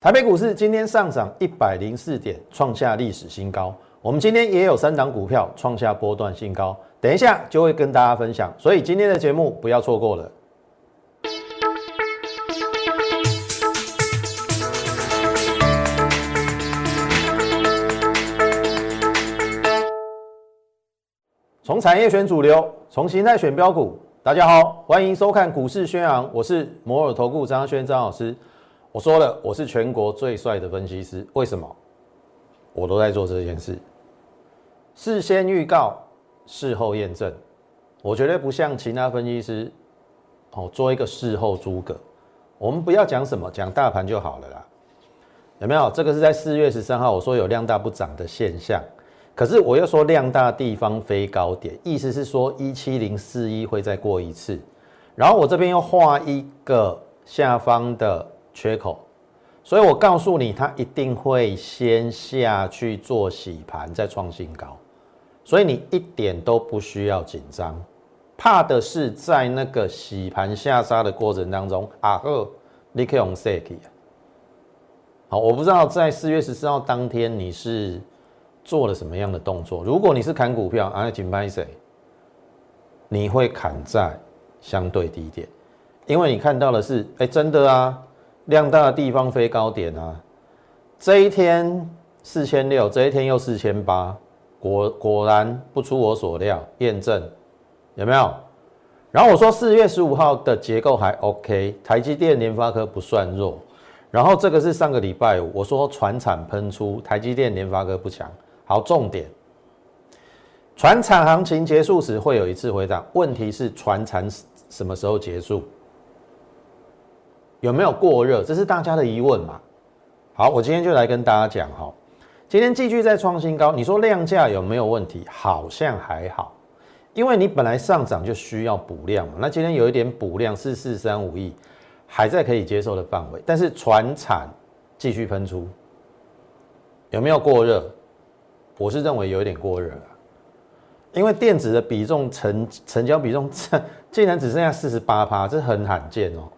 台北股市今天上涨一百零四点，创下历史新高。我们今天也有三档股票创下波段新高，等一下就会跟大家分享，所以今天的节目不要错过了。从产业选主流，从形态选标股。大家好，欢迎收看股市宣扬，我是摩尔投顾张轩张老师。我说了，我是全国最帅的分析师。为什么？我都在做这件事。事先预告，事后验证。我绝对不像其他分析师，哦，做一个事后诸葛。我们不要讲什么，讲大盘就好了啦。有没有？这个是在四月十三号，我说有量大不涨的现象。可是我又说量大地方飞高点，意思是说一七零四一会再过一次。然后我这边又画一个下方的。缺口，所以我告诉你，它一定会先下去做洗盘，再创新高，所以你一点都不需要紧张，怕的是在那个洗盘下杀的过程当中，啊呵，你可以用 s a k 好，我不知道在四月十四号当天你是做了什么样的动作。如果你是砍股票，啊，紧拍谁？你会砍在相对低点，因为你看到的是，哎，真的啊。量大的地方飞高点啊！这一天四千六，这一天又四千八，果果然不出我所料，验证有没有？然后我说四月十五号的结构还 OK，台积电、联发科不算弱。然后这个是上个礼拜五，我说船产喷出，台积电、联发科不强。好，重点，船产行情结束时会有一次回档，问题是船产什么时候结束？有没有过热？这是大家的疑问嘛？好，我今天就来跟大家讲哈。今天继续在创新高，你说量价有没有问题？好像还好，因为你本来上涨就需要补量嘛。那今天有一点补量，四四三五亿，还在可以接受的范围。但是船产继续喷出，有没有过热？我是认为有一点过热了，因为电子的比重成成交比重竟然只剩下四十八趴，这很罕见哦。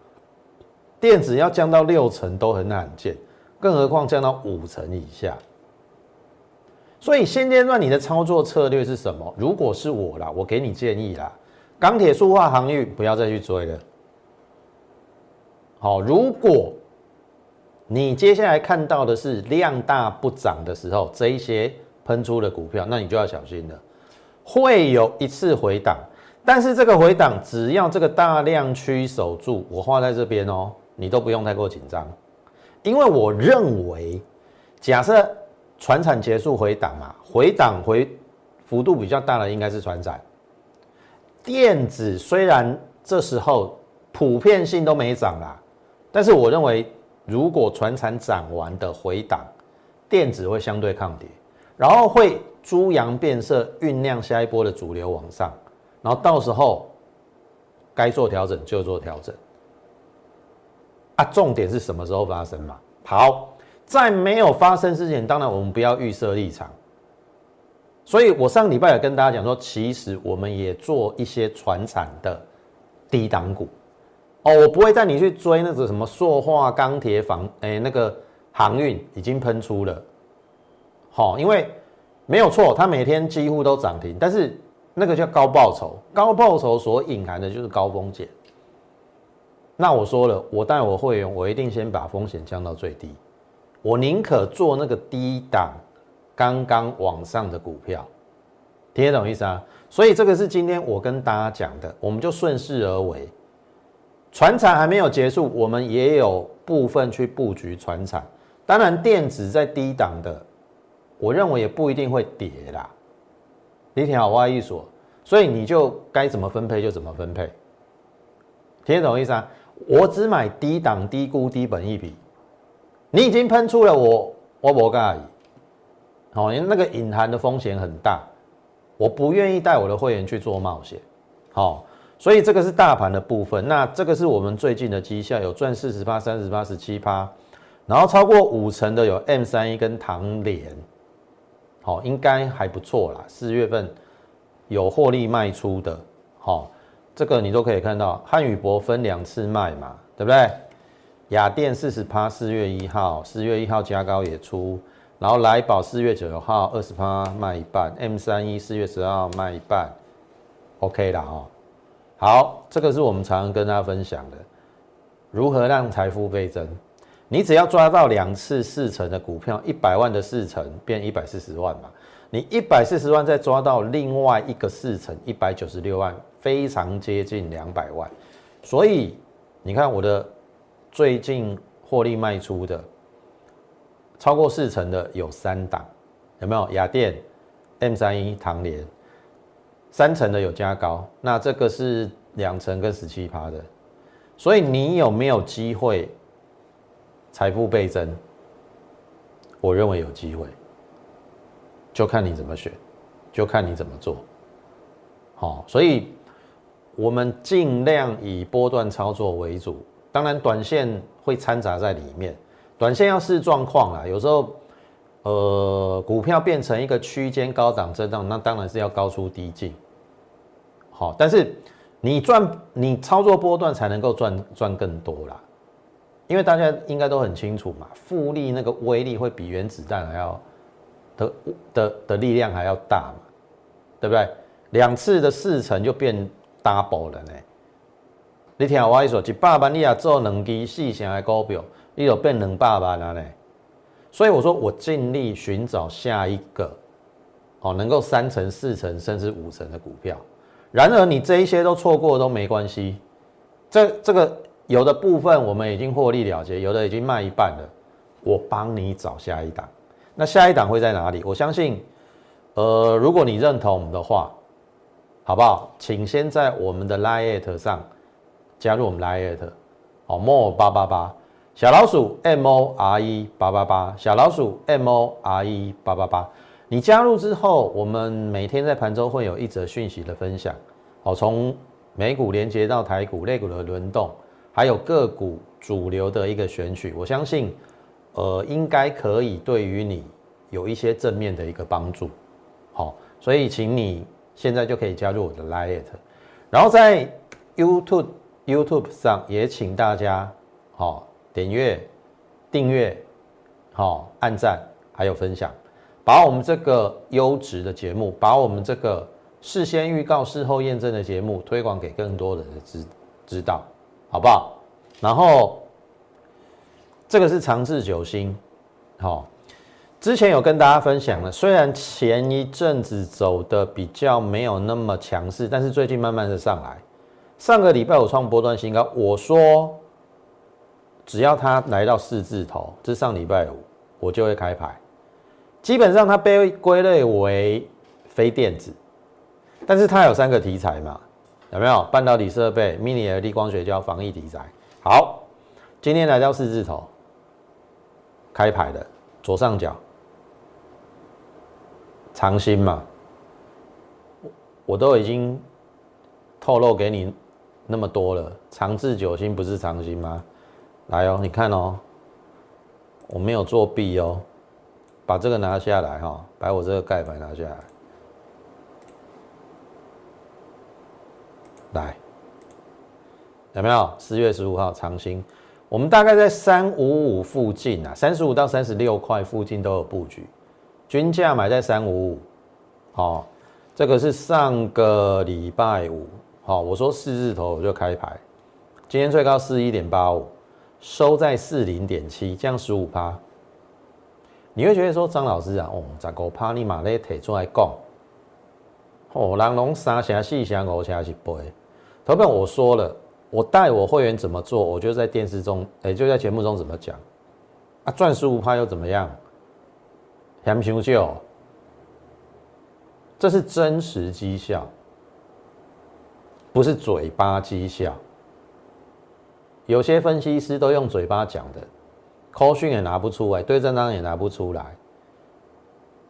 电子要降到六成都很罕见，更何况降到五成以下。所以现阶段你的操作策略是什么？如果是我啦，我给你建议啦，钢铁、塑化、航运不要再去追了。好，如果你接下来看到的是量大不涨的时候，这一些喷出的股票，那你就要小心了，会有一次回档，但是这个回档只要这个大量区守住，我画在这边哦。你都不用太过紧张，因为我认为，假设船产结束回档嘛，回档回幅度比较大的应该是船产。电子虽然这时候普遍性都没涨啦，但是我认为如果船产涨完的回档，电子会相对抗跌，然后会猪羊变色，酝酿下一波的主流往上，然后到时候该做调整就做调整。啊重点是什么时候发生嘛？好，在没有发生之前，当然我们不要预设立场。所以我上礼拜也跟大家讲说，其实我们也做一些船产的低档股哦，我不会带你去追那个什么塑化、钢铁、房哎那个航运已经喷出了，好，因为没有错，它每天几乎都涨停，但是那个叫高报酬，高报酬所隐含的就是高风险。那我说了，我带我会员，我一定先把风险降到最低。我宁可做那个低档、刚刚往上的股票，听得懂意思啊？所以这个是今天我跟大家讲的，我们就顺势而为。船产还没有结束，我们也有部分去布局船产。当然，电子在低档的，我认为也不一定会跌啦。你听好挖一所，所以你就该怎么分配就怎么分配，听得懂意思啊？我只买低档、低估、低本一笔，你已经喷出了我，我不介。好，因那个隐含的风险很大，我不愿意带我的会员去做冒险。好，所以这个是大盘的部分。那这个是我们最近的绩效，有赚四十八、三十八、十七趴，然后超过五成的有 M 三一跟唐联，好，应该还不错啦。四月份有获利卖出的，好。这个你都可以看到，汉语博分两次卖嘛，对不对？雅电四十趴，四月一号，四月一号加高也出，然后来宝四月九号二十趴卖一半，M 三一四月十二号卖一半，OK 了哦。好，这个是我们常常跟大家分享的，如何让财富倍增。你只要抓到两次四成的股票，一百万的四成变一百四十万嘛。你一百四十万再抓到另外一个四成，一百九十六万，非常接近两百万。所以你看我的最近获利卖出的超过四成的有三档，有没有？雅电、M 三一、唐联。三成的有加高，那这个是两成跟十七趴的，所以你有没有机会财富倍增？我认为有机会，就看你怎么选，就看你怎么做。好，所以我们尽量以波段操作为主，当然短线会掺杂在里面，短线要视状况啦，有时候。呃，股票变成一个区间高档震荡，那当然是要高出低进。好，但是你赚你操作波段才能够赚赚更多啦，因为大家应该都很清楚嘛，复利那个威力会比原子弹还要的的的力量还要大嘛，对不对？两次的四成就变 double 了呢。你听我说，一百万你也做两支四成的股票，你就变两百万了呢。所以我说，我尽力寻找下一个，哦，能够三成、四成甚至五成的股票。然而，你这一些都错过都没关系。这这个有的部分我们已经获利了结，有的已经卖一半了。我帮你找下一档。那下一档会在哪里？我相信，呃，如果你认同我们的话，好不好？请先在我们的 Lite 上加入我们 Lite，好，more 八八八。小老鼠 M O R E 八八八，小老鼠 M O R E 八八八，你加入之后，我们每天在盘中会有一则讯息的分享，哦，从美股连接到台股、类股的轮动，还有个股主流的一个选取，我相信，呃，应该可以对于你有一些正面的一个帮助，好，所以请你现在就可以加入我的 Lite，然后在 YouTube YouTube 上也请大家，好。点阅、订阅、好按赞，还有分享，把我们这个优质的节目，把我们这个事先预告、事后验证的节目推广给更多人的知知道，好不好？然后这个是长治久兴，好，之前有跟大家分享了，虽然前一阵子走的比较没有那么强势，但是最近慢慢的上来。上个礼拜我创波段新高，我说。只要它来到四字头，这上礼拜五我就会开牌。基本上它被归类为非电子，但是它有三个题材嘛？有没有半导体设备、mini LED 光学胶、防疫题材？好，今天来到四字头，开牌的左上角。长新嘛？我都已经透露给你那么多了，长治久兴不是长新吗？来哦，你看哦，我没有作弊哦，把这个拿下来哈，把我这个盖牌拿下来，来，有没有？四月十五号长兴，我们大概在三五五附近啊，三十五到三十六块附近都有布局，均价买在三五五，好，这个是上个礼拜五，好，我说四字头我就开牌，今天最高四一点八五。收在四零点七，降十五趴，你会觉得说张老师啊，哦，十五趴你马咧提出来讲，哦，人龙三成四成五成是背。投票我说了，我带我会员怎么做，我就在电视中，哎，就在节目中怎么讲，啊，赚十五趴又怎么样？嫌修旧，这是真实绩效，不是嘴巴绩效。有些分析师都用嘴巴讲的，口讯也拿不出来，对账单也拿不出来，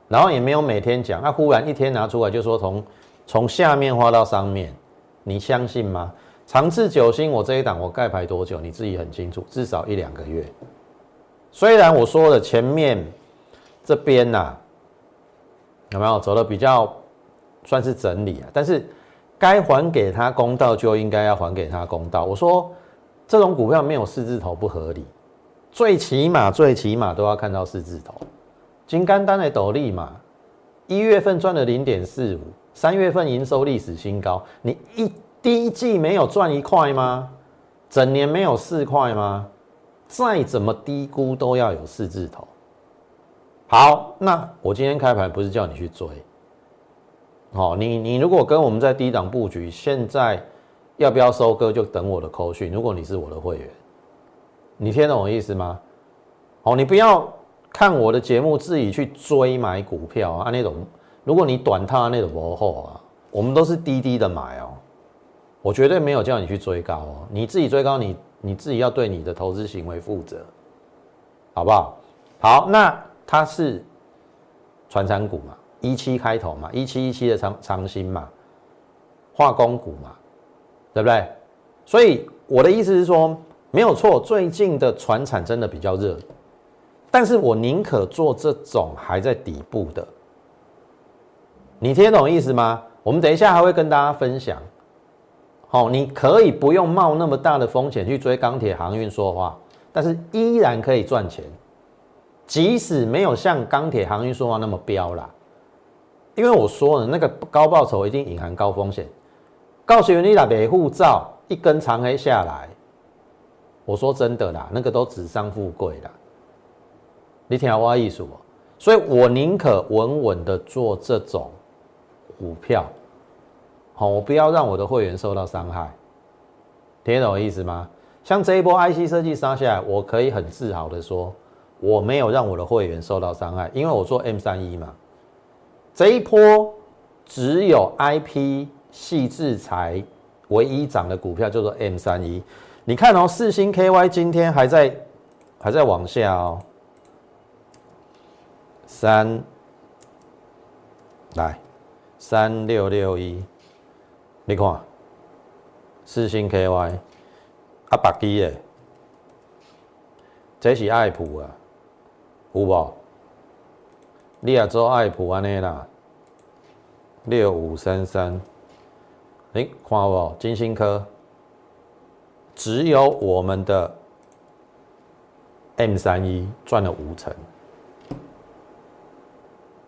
然后也没有每天讲，他忽然一天拿出来就说从从下面画到上面，你相信吗？长治久兴，我这一档我盖牌多久？你自己很清楚，至少一两个月。虽然我说了前面这边呐，有没有走的比较算是整理啊？但是该还给他公道就应该要还给他公道。我说。这种股票没有四字头不合理，最起码最起码都要看到四字头。金刚单的斗笠嘛，一月份赚了零点四五，三月份营收历史新高，你一第一季没有赚一块吗？整年没有四块吗？再怎么低估都要有四字头。好，那我今天开盘不是叫你去追，好，你你如果跟我们在低档布局，现在要不要收割就等我的扣讯。如果你是我的会员，你听懂我意思吗？好，你不要看我的节目自己去追买股票啊，那种如果你短套那种博后啊，我们都是低低的买哦，我绝对没有叫你去追高哦，你自己追高，你你自己要对你的投资行为负责，好不好？好，那。它是传产股嘛，一七开头嘛，一七一七的长长兴嘛，化工股嘛，对不对？所以我的意思是说，没有错，最近的船产真的比较热，但是我宁可做这种还在底部的。你听懂意思吗？我们等一下还会跟大家分享。好，你可以不用冒那么大的风险去追钢铁航运说话，但是依然可以赚钱。即使没有像钢铁航运说话那么飙啦，因为我说了，那个高报酬一定隐含高风险。告诉你啦，北护照一根长黑下来，我说真的啦，那个都纸上富贵啦。你听我意思不，所以我宁可稳稳的做这种股票，好，我不要让我的会员受到伤害。听懂我意思吗？像这一波 IC 设计杀下来，我可以很自豪的说。我没有让我的会员受到伤害，因为我做 M 三一嘛，这一波只有 IP 系制裁唯一涨的股票叫做 M 三一。你看哦，四星 KY 今天还在还在往下哦，三来三六六一，你看四星 KY 啊，白基的，这是爱普啊。有无？你也做爱普安尼啦，六五三三，你看无？金星科只有我们的 M 三一赚了五成，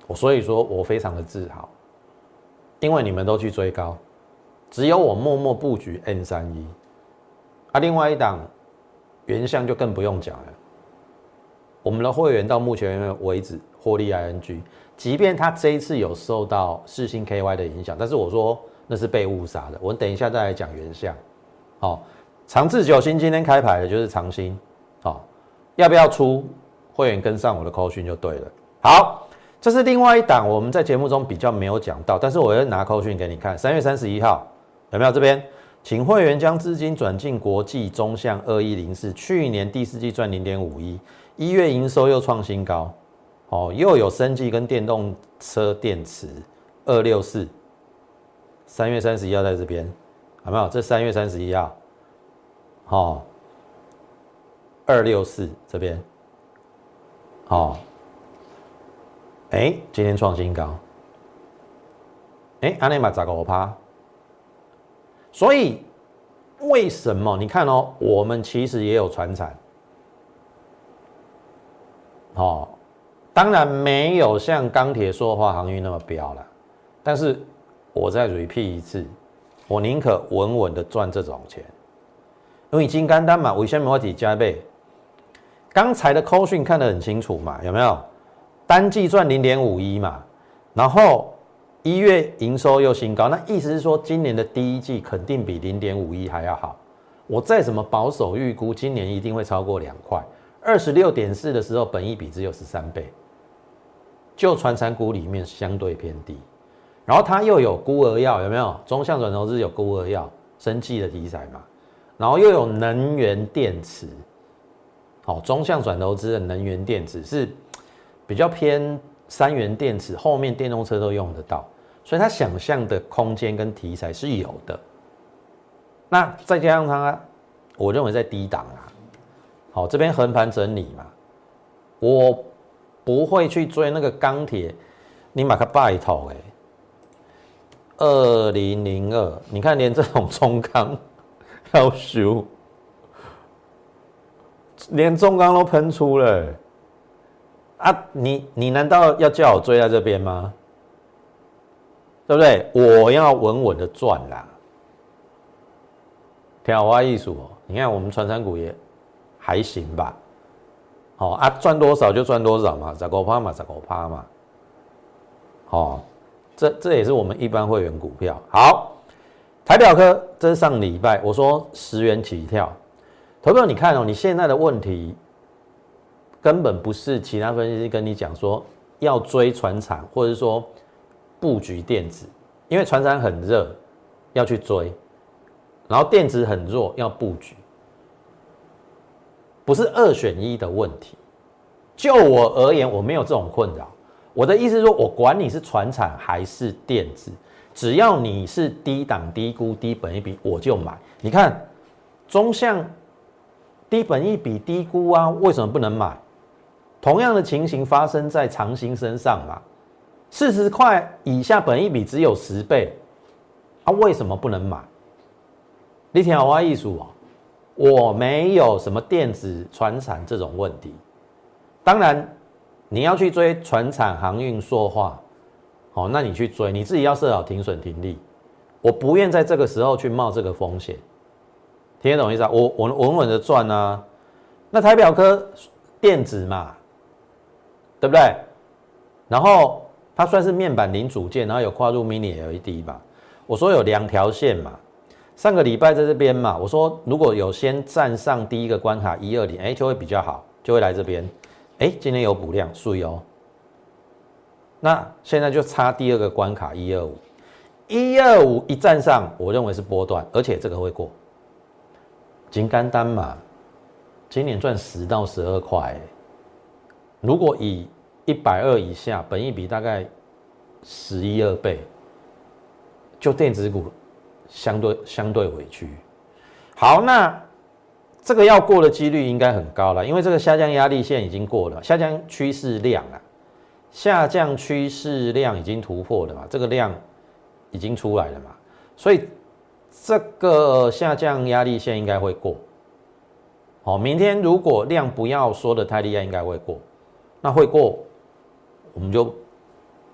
我所以说我非常的自豪，因为你们都去追高，只有我默默布局 N 三一，啊，另外一档原相就更不用讲了。我们的会员到目前为止获利 ING，即便他这一次有受到四星 KY 的影响，但是我说那是被误杀的。我们等一下再来讲原相。好，长治久兴今天开牌的就是长兴，好，要不要出会员跟上我的扣讯就对了。好，这是另外一档我们在节目中比较没有讲到，但是我要拿扣讯给你看。三月三十一号有没有这边？请会员将资金转进国际中向二一零四，去年第四季赚零点五一。一月营收又创新高，哦，又有生技跟电动车电池二六四，三月三十一号在这边，有没有？这三月三十一号，好，二六四这边，好，哎，今天创新高，哎，阿内玛咋个我趴？所以为什么？你看哦，我们其实也有船产。哦，当然没有像钢铁、塑化、航运那么飙了，但是我再 repeat 一次，我宁可稳稳的赚这种钱，因为金刚单嘛，为什么我提加倍？刚才的扣讯看得很清楚嘛，有没有？单季赚零点五一嘛，然后一月营收又新高，那意思是说今年的第一季肯定比零点五一还要好。我再怎么保守预估，今年一定会超过两块。二十六点四的时候，本益比只有十三倍，就传产股里面相对偏低。然后它又有孤儿药，有没有？中向转投资有孤儿药，生技的题材嘛。然后又有能源电池，好，中向转投资的能源电池是比较偏三元电池，后面电动车都用得到，所以它想象的空间跟题材是有的。那再加上它，我认为在低档啊。好，这边横盘整理嘛，我不会去追那个钢铁，你买个拜头哎，二零零二，你看连这种中钢要修，连中钢都喷出了啊！你你难道要叫我追在这边吗？对不对？我要稳稳的赚啦。挑花艺术哦，你看我们传山股也还行吧。好啊，赚多少就赚多少嘛，十五趴嘛，十五趴嘛。哦，这这也是我们一般会员股票。好，台表科，这是上礼拜我说十元起跳。投票，你看哦，你现在的问题根本不是其他分析师跟你讲说要追船厂，或者说布局电子，因为船厂很热要去追，然后电子很弱要布局，不是二选一的问题。就我而言，我没有这种困扰。我的意思是说，我管你是船厂还是电子，只要你是低档、低估、低本一笔，我就买。你看中向。低本一比低估啊，为什么不能买？同样的情形发生在长兴身上嘛，四十块以下本一比只有十倍，啊，为什么不能买？你听好话艺术哦，我没有什么电子船产这种问题。当然，你要去追船产航运塑化，哦，那你去追，你自己要设好停损停利。我不愿在这个时候去冒这个风险。听得懂意思啊？我我稳稳的赚啊，那台表科电子嘛，对不对？然后它算是面板零组件，然后有跨入 Mini LED 吧。我说有两条线嘛，上个礼拜在这边嘛，我说如果有先站上第一个关卡一二零，哎，就会比较好，就会来这边。哎，今天有补量，注意哦。那现在就差第二个关卡一二五，一二五一站上，我认为是波段，而且这个会过。金干单嘛，今年赚十到十二块，如果以一百二以下，本益比大概十一二倍，就电子股相对相对委屈。好，那这个要过的几率应该很高了，因为这个下降压力线已经过了，下降趋势量啊，下降趋势量已经突破了嘛，这个量已经出来了嘛，所以。这个下降压力线应该会过，好，明天如果量不要说的太厉害，应该会过，那会过，我们就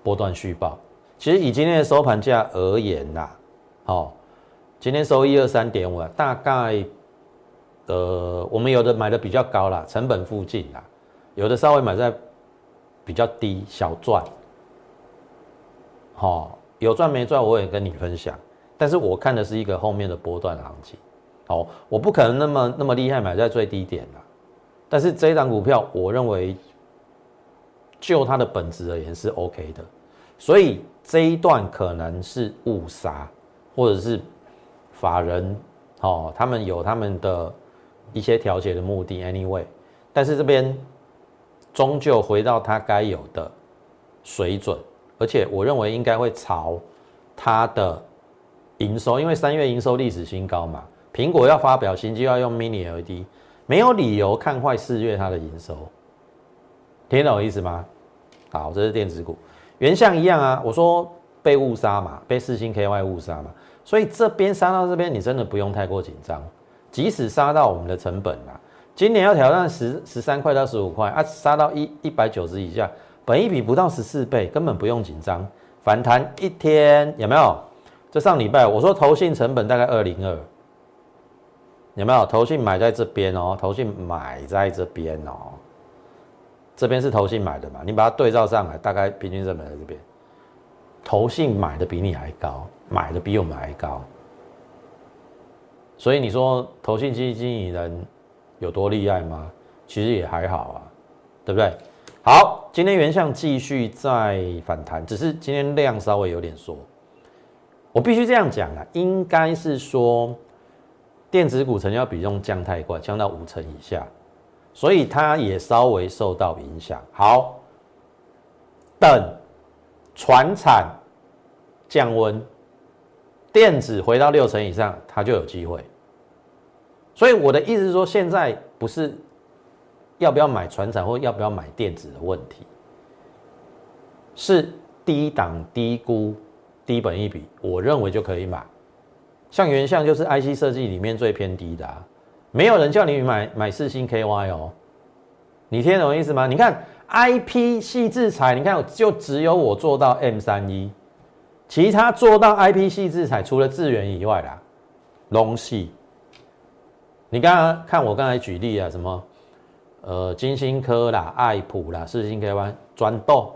波段续报。其实以今天的收盘价而言呐，好，今天收一二三点五，大概，呃，我们有的买的比较高啦，成本附近啦，有的稍微买在比较低，小赚，好，有赚没赚我也跟你分享。但是我看的是一个后面的波段行情，好，我不可能那么那么厉害买在最低点的，但是这一档股票，我认为就它的本质而言是 OK 的，所以这一段可能是误杀，或者是法人哦，他们有他们的一些调节的目的，anyway，但是这边终究回到它该有的水准，而且我认为应该会朝它的。营收，因为三月营收历史新高嘛，苹果要发表新机要用 Mini LED，没有理由看坏四月它的营收，听懂我意思吗？好，这是电子股，原相一样啊，我说被误杀嘛，被四星 KY 误杀嘛，所以这边杀到这边，你真的不用太过紧张，即使杀到我们的成本啊，今年要挑战十十三块到十五块啊，杀到一一百九十以下，本一比不到十四倍，根本不用紧张，反弹一天有没有？这上礼拜我说投信成本大概二零二，有没有投信买在这边哦？投信买在这边哦，这边是投信买的嘛？你把它对照上来，大概平均成本在这边，投信买的比你还高，买的比我们还高，所以你说投信基金经理人有多厉害吗？其实也还好啊，对不对？好，今天原相继续在反弹，只是今天量稍微有点缩。我必须这样讲啊，应该是说电子股成交比重降太快，降到五成以下，所以它也稍微受到影响。好，等船产降温，电子回到六成以上，它就有机会。所以我的意思是说，现在不是要不要买船产或要不要买电子的问题，是低档低估。低本一笔，我认为就可以买。像原像就是 IC 设计里面最偏低的，啊没有人叫你买买四星 KY 哦，你听懂意思吗？你看 IP 细制裁，你看就只有我做到 M 三一，其他做到 IP 细制裁，除了智源以外啦，龙系。你刚刚看我刚才举例啊，什么呃金星科啦、爱普啦、四星 KY 转豆。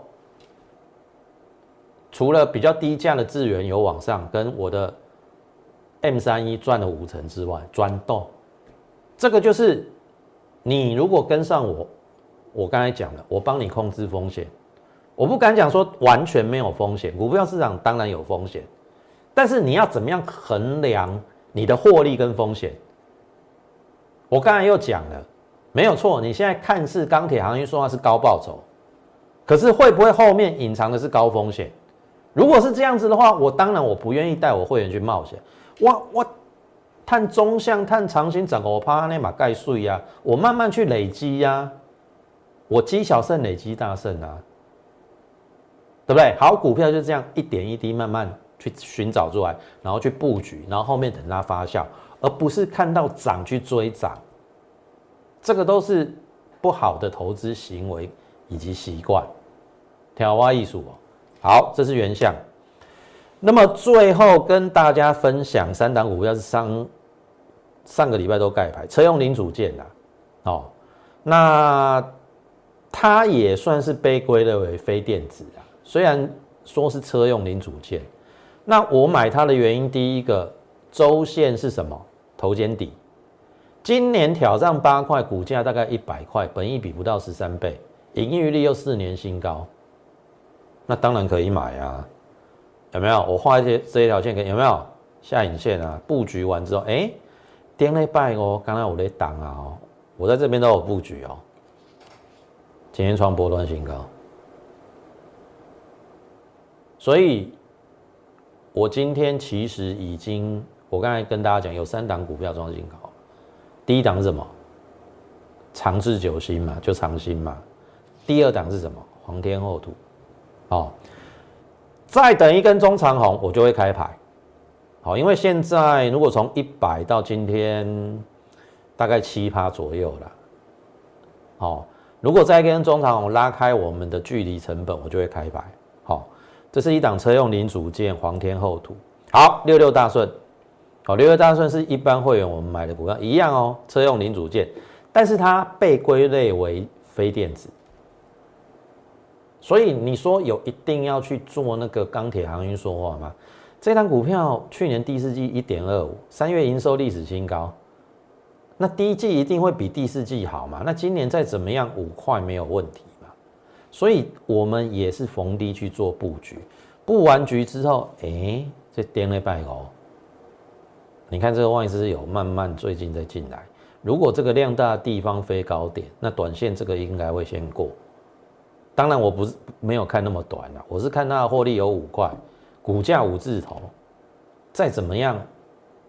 除了比较低价的资源有往上，跟我的 M 三一赚了五成之外，转动，这个就是你如果跟上我，我刚才讲了，我帮你控制风险，我不敢讲说完全没有风险，股票市场当然有风险，但是你要怎么样衡量你的获利跟风险？我刚才又讲了，没有错，你现在看似钢铁行业说话是高报酬，可是会不会后面隐藏的是高风险？如果是这样子的话，我当然我不愿意带我会员去冒险。我我探中向探长线涨，我怕那马盖税呀，我慢慢去累积呀，我积小胜累积大胜啊，对不对？好股票就这样一点一滴慢慢去寻找出来，然后去布局，然后后面等它发酵，而不是看到涨去追涨，这个都是不好的投资行为以及习惯。挑花艺术哦。好，这是原相。那么最后跟大家分享三档股票是上上个礼拜都盖牌，车用零组件啦。哦，那它也算是被归类为非电子啊。虽然说是车用零组件，那我买它的原因，第一个周线是什么？头肩底，今年挑战八块，股价大概一百块，本益比不到十三倍，盈余率又四年新高。那当然可以买啊，有没有？我画一些这一条线，给有没有下影线啊？布局完之后，哎，跌了拜哦，刚刚我在挡啊哦，我在这边都有布局哦。今天创波段新高，所以我今天其实已经，我刚才跟大家讲，有三档股票创新高。第一档是什么？长治久兴嘛，就长兴嘛。第二档是什么？皇天厚土。哦，再等一根中长红，我就会开牌。好，因为现在如果从一百到今天大概七趴左右了。好，如果再一根中长红拉开我们的距离成本，我就会开牌。好，这是一档车用零组件，黄天厚土。好，六六大顺。好，六六大顺是一般会员我们买的股票一样哦，车用零组件，但是它被归类为非电子。所以你说有一定要去做那个钢铁航运说话吗？这单股票去年第四季一点二五，三月营收历史新高，那第一季一定会比第四季好嘛？那今年再怎么样五块没有问题嘛？所以我们也是逢低去做布局，布完局之后，哎，这跌了半哦。你看这个外资有慢慢最近在进来，如果这个量大的地方飞高点，那短线这个应该会先过。当然我不是没有看那么短了，我是看它的获利有五块，股价五字头，再怎么样，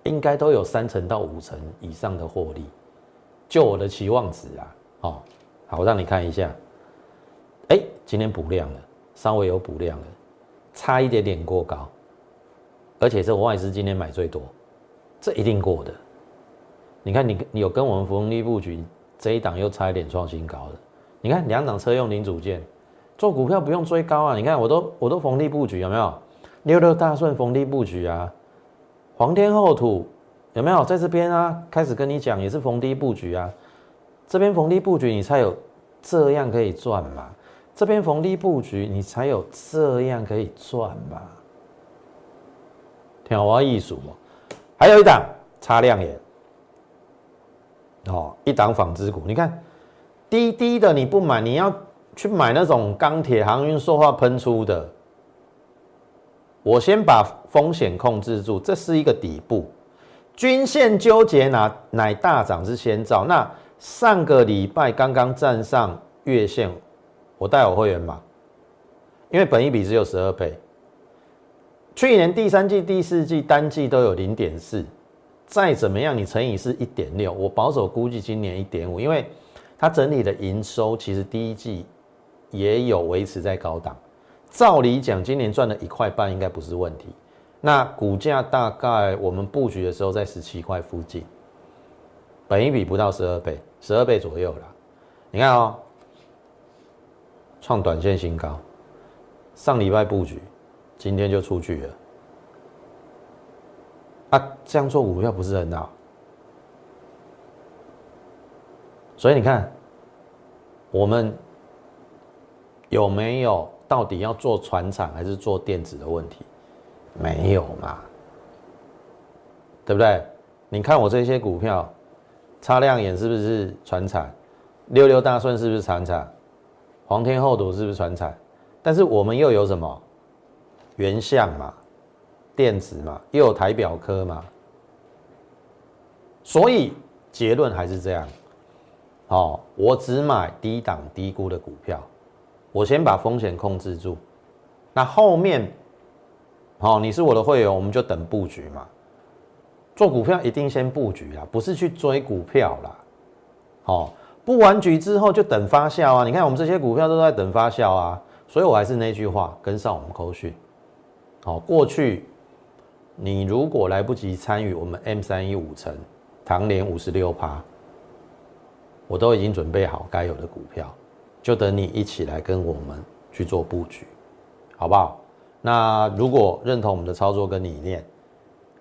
应该都有三成到五成以上的获利，就我的期望值啊，哦，好，我让你看一下，哎，今天补量了，稍微有补量了，差一点点过高，而且是外资今天买最多，这一定过的，你看你你有跟我们福利布局这一档又差一点创新高的，你看两档车用零组件。做股票不用追高啊！你看我都我都逢低布局有没有？六六大顺逢低布局啊，皇天厚土有没有在这边啊？开始跟你讲也是逢低布局啊，这边逢低布局你才有这样可以赚嘛，这边逢低布局你才有这样可以赚嘛。天华艺术嘛，还有一档擦亮眼哦，一档纺织股，你看低低的你不买你要。去买那种钢铁航运塑化喷出的，我先把风险控制住，这是一个底部，均线纠结哪乃大涨之先兆。那上个礼拜刚刚站上月线，我带我会员买，因为本一比只有十二倍，去年第三季、第四季单季都有零点四，再怎么样你乘以是一点六，我保守估计今年一点五，因为它整体的营收其实第一季。也有维持在高档，照理讲，今年赚了一块半应该不是问题。那股价大概我们布局的时候在十七块附近，本一比不到十二倍，十二倍左右啦。你看哦，创短线新高，上礼拜布局，今天就出去了。啊，这样做股票不是很好？所以你看，我们有没有到底要做船厂还是做电子的问题？没有嘛，对不对？你看我这些股票，擦亮眼是不是船厂？六六大顺是不是船厂？皇天厚土是不是船厂？但是我们又有什么？原相嘛，电子嘛，又有台表科嘛，所以结论还是这样。哦，我只买低档低估的股票，我先把风险控制住。那后面，好，你是我的会员，我们就等布局嘛。做股票一定先布局啦，不是去追股票啦。好，布完局之后就等发酵啊。你看我们这些股票都在等发酵啊，所以我还是那句话，跟上我们口讯。好，过去你如果来不及参与我们 M 三一五层唐联五十六趴。我都已经准备好该有的股票，就等你一起来跟我们去做布局，好不好？那如果认同我们的操作跟理念，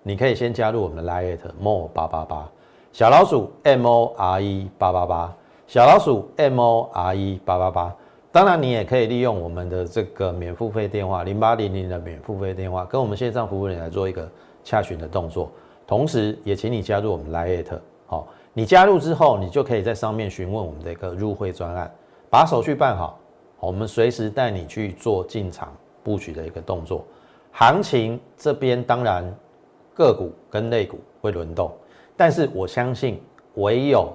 你可以先加入我们的 Lite More 八八八小老鼠 M O R E 八八八小老鼠 M O R E 八八八。当然，你也可以利用我们的这个免付费电话零八零零的免付费电话，跟我们线上服务人来做一个洽询的动作。同时，也请你加入我们 Lite 好。你加入之后，你就可以在上面询问我们的一个入会专案，把手续办好，我们随时带你去做进场布局的一个动作。行情这边当然个股跟类股会轮动，但是我相信唯有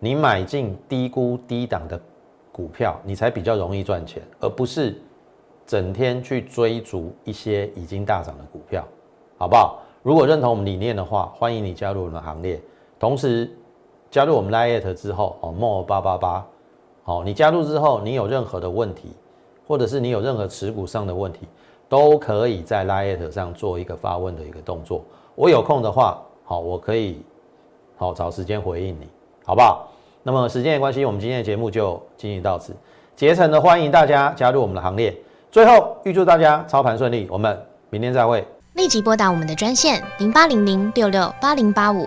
你买进低估低档的股票，你才比较容易赚钱，而不是整天去追逐一些已经大涨的股票，好不好？如果认同我们理念的话，欢迎你加入我们的行列，同时。加入我们 Lite 之后，哦莫八八八，好，你加入之后，你有任何的问题，或者是你有任何持股上的问题，都可以在 Lite 上做一个发问的一个动作。我有空的话，好，我可以好找时间回应你，好不好？那么时间的关系，我们今天的节目就进行到此。竭诚的欢迎大家加入我们的行列。最后，预祝大家操盘顺利，我们明天再会。立即拨打我们的专线零八零零六六八零八五。